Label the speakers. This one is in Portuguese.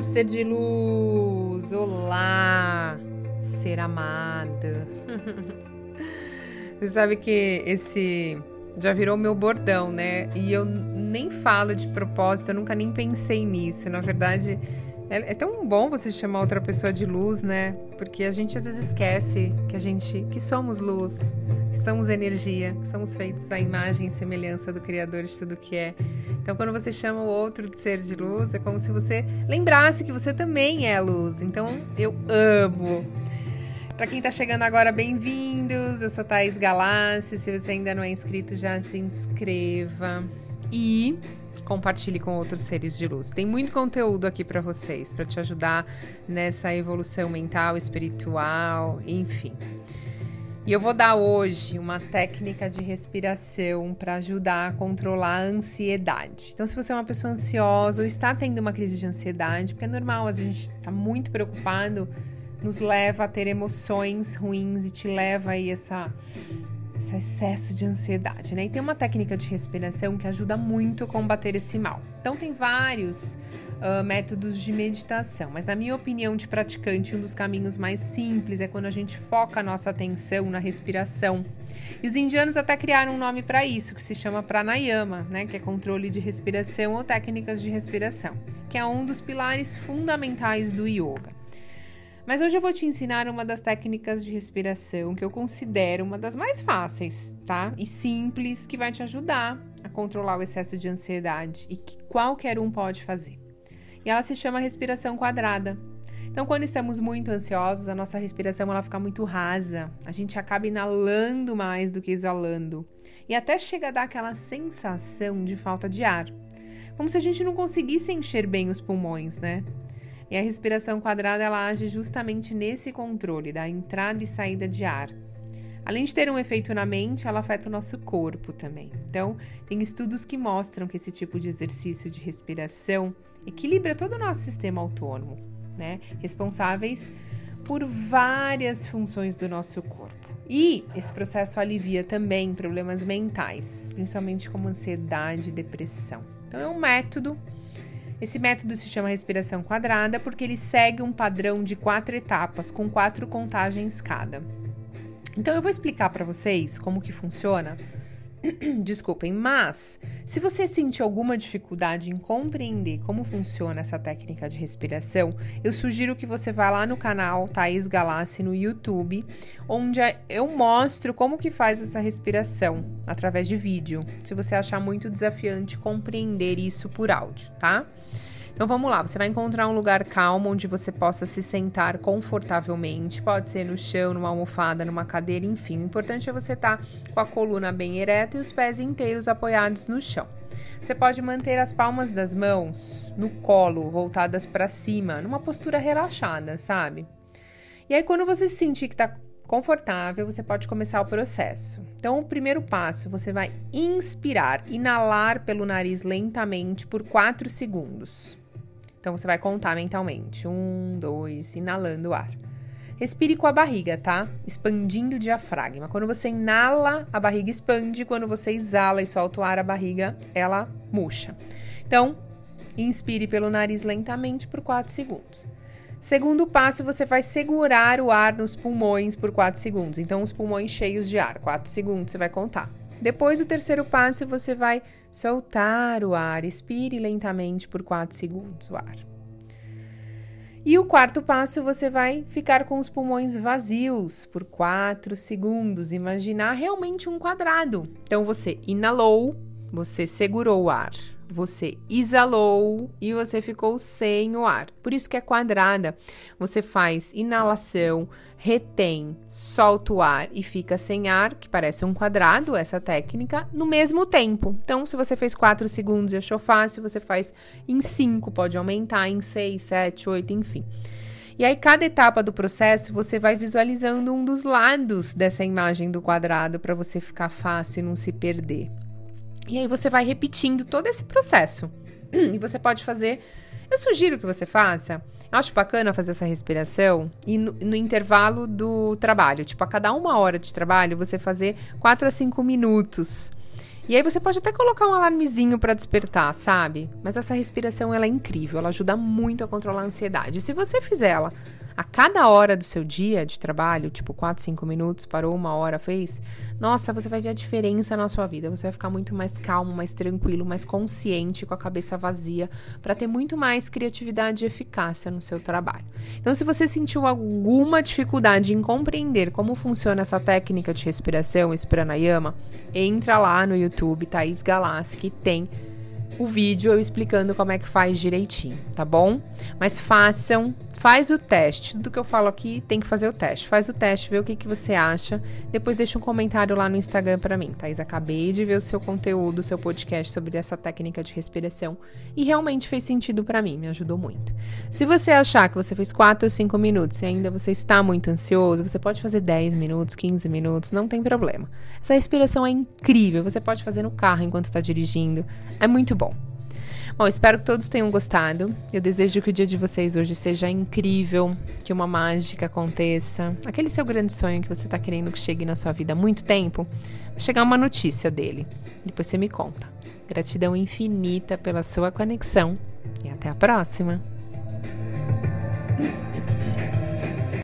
Speaker 1: Ser de luz! Olá, ser amada! Você sabe que esse já virou meu bordão, né? E eu nem falo de propósito, eu nunca nem pensei nisso. Na verdade, é, é, tão bom você chamar outra pessoa de luz, né? Porque a gente às vezes esquece que a gente que somos luz, que somos energia, que somos feitos à imagem e semelhança do Criador de tudo que é. Então, quando você chama o outro de ser de luz, é como se você lembrasse que você também é luz. Então, eu amo. Para quem está chegando agora, bem-vindos. Eu sou Thaís Galassi. Se você ainda não é inscrito, já se inscreva. E compartilhe com outros seres de luz. Tem muito conteúdo aqui para vocês, para te ajudar nessa evolução mental, espiritual, enfim. E eu vou dar hoje uma técnica de respiração para ajudar a controlar a ansiedade. Então, se você é uma pessoa ansiosa ou está tendo uma crise de ansiedade, porque é normal, a gente está muito preocupado, nos leva a ter emoções ruins e te leva aí essa esse excesso de ansiedade, né? E tem uma técnica de respiração que ajuda muito a combater esse mal. Então, tem vários uh, métodos de meditação, mas na minha opinião de praticante, um dos caminhos mais simples é quando a gente foca a nossa atenção na respiração. E os indianos até criaram um nome para isso, que se chama pranayama, né? Que é controle de respiração ou técnicas de respiração, que é um dos pilares fundamentais do yoga. Mas hoje eu vou te ensinar uma das técnicas de respiração que eu considero uma das mais fáceis, tá? E simples, que vai te ajudar a controlar o excesso de ansiedade e que qualquer um pode fazer. E ela se chama respiração quadrada. Então, quando estamos muito ansiosos, a nossa respiração ela fica muito rasa. A gente acaba inalando mais do que exalando. E até chega a dar aquela sensação de falta de ar. Como se a gente não conseguisse encher bem os pulmões, né? E a respiração quadrada ela age justamente nesse controle da entrada e saída de ar. Além de ter um efeito na mente, ela afeta o nosso corpo também. Então, tem estudos que mostram que esse tipo de exercício de respiração equilibra todo o nosso sistema autônomo, né? Responsáveis por várias funções do nosso corpo. E esse processo alivia também problemas mentais, principalmente como ansiedade e depressão. Então, é um método esse método se chama respiração quadrada porque ele segue um padrão de quatro etapas com quatro contagens cada. Então eu vou explicar para vocês como que funciona. Desculpem, mas se você sentir alguma dificuldade em compreender como funciona essa técnica de respiração, eu sugiro que você vá lá no canal Thaís Galassi no YouTube, onde eu mostro como que faz essa respiração através de vídeo, se você achar muito desafiante compreender isso por áudio, tá? Então vamos lá, você vai encontrar um lugar calmo onde você possa se sentar confortavelmente. Pode ser no chão, numa almofada, numa cadeira, enfim. O importante é você estar tá com a coluna bem ereta e os pés inteiros apoiados no chão. Você pode manter as palmas das mãos no colo, voltadas para cima, numa postura relaxada, sabe? E aí, quando você sentir que está confortável, você pode começar o processo. Então, o primeiro passo, você vai inspirar, inalar pelo nariz lentamente por 4 segundos. Então você vai contar mentalmente. Um, dois, inalando o ar. Respire com a barriga, tá? Expandindo o diafragma. Quando você inala, a barriga expande. Quando você exala e solta o ar, a barriga ela murcha. Então, inspire pelo nariz lentamente por 4 segundos. Segundo passo, você vai segurar o ar nos pulmões por 4 segundos. Então, os pulmões cheios de ar, 4 segundos, você vai contar. Depois do terceiro passo, você vai soltar o ar. Expire lentamente por 4 segundos o ar. E o quarto passo, você vai ficar com os pulmões vazios por 4 segundos. Imaginar realmente um quadrado. Então, você inalou, você segurou o ar você exalou e você ficou sem o ar. Por isso que é quadrada. Você faz inalação, retém, solta o ar e fica sem ar, que parece um quadrado, essa técnica, no mesmo tempo. Então, se você fez 4 segundos e achou fácil, você faz em 5, pode aumentar em 6, 7, 8, enfim. E aí, cada etapa do processo, você vai visualizando um dos lados dessa imagem do quadrado para você ficar fácil e não se perder. E aí você vai repetindo todo esse processo. E você pode fazer. Eu sugiro que você faça. Eu acho bacana fazer essa respiração e no, no, intervalo do trabalho. Tipo, a cada uma hora de trabalho, você fazer 4 a 5 minutos. E aí você pode até colocar um alarmezinho para despertar, sabe? Mas essa respiração ela é incrível, ela ajuda muito a controlar a ansiedade. Se você fizer ela a cada hora do seu dia de trabalho, tipo 4, 5 minutos, parou uma hora, fez, nossa, você vai ver a diferença na sua vida. Você vai ficar muito mais calmo, mais tranquilo, mais consciente, com a cabeça vazia, para ter muito mais criatividade e eficácia no seu trabalho. Então, se você sentiu alguma dificuldade em compreender como funciona essa técnica de respiração, esse pranayama, entra lá no YouTube, Thaís Galassi, que tem o vídeo eu explicando como é que faz direitinho, tá bom? Mas façam, faz o teste. Tudo que eu falo aqui tem que fazer o teste. Faz o teste, vê o que, que você acha. Depois deixa um comentário lá no Instagram para mim, Thaís. Acabei de ver o seu conteúdo, o seu podcast sobre essa técnica de respiração e realmente fez sentido para mim, me ajudou muito. Se você achar que você fez 4 ou 5 minutos e ainda você está muito ansioso, você pode fazer 10 minutos, 15 minutos, não tem problema. Essa respiração é incrível, você pode fazer no carro enquanto está dirigindo. É muito bom. Bom, espero que todos tenham gostado. Eu desejo que o dia de vocês hoje seja incrível, que uma mágica aconteça. Aquele seu grande sonho que você está querendo que chegue na sua vida há muito tempo, vai chegar uma notícia dele. Depois você me conta. Gratidão infinita pela sua conexão e até a próxima.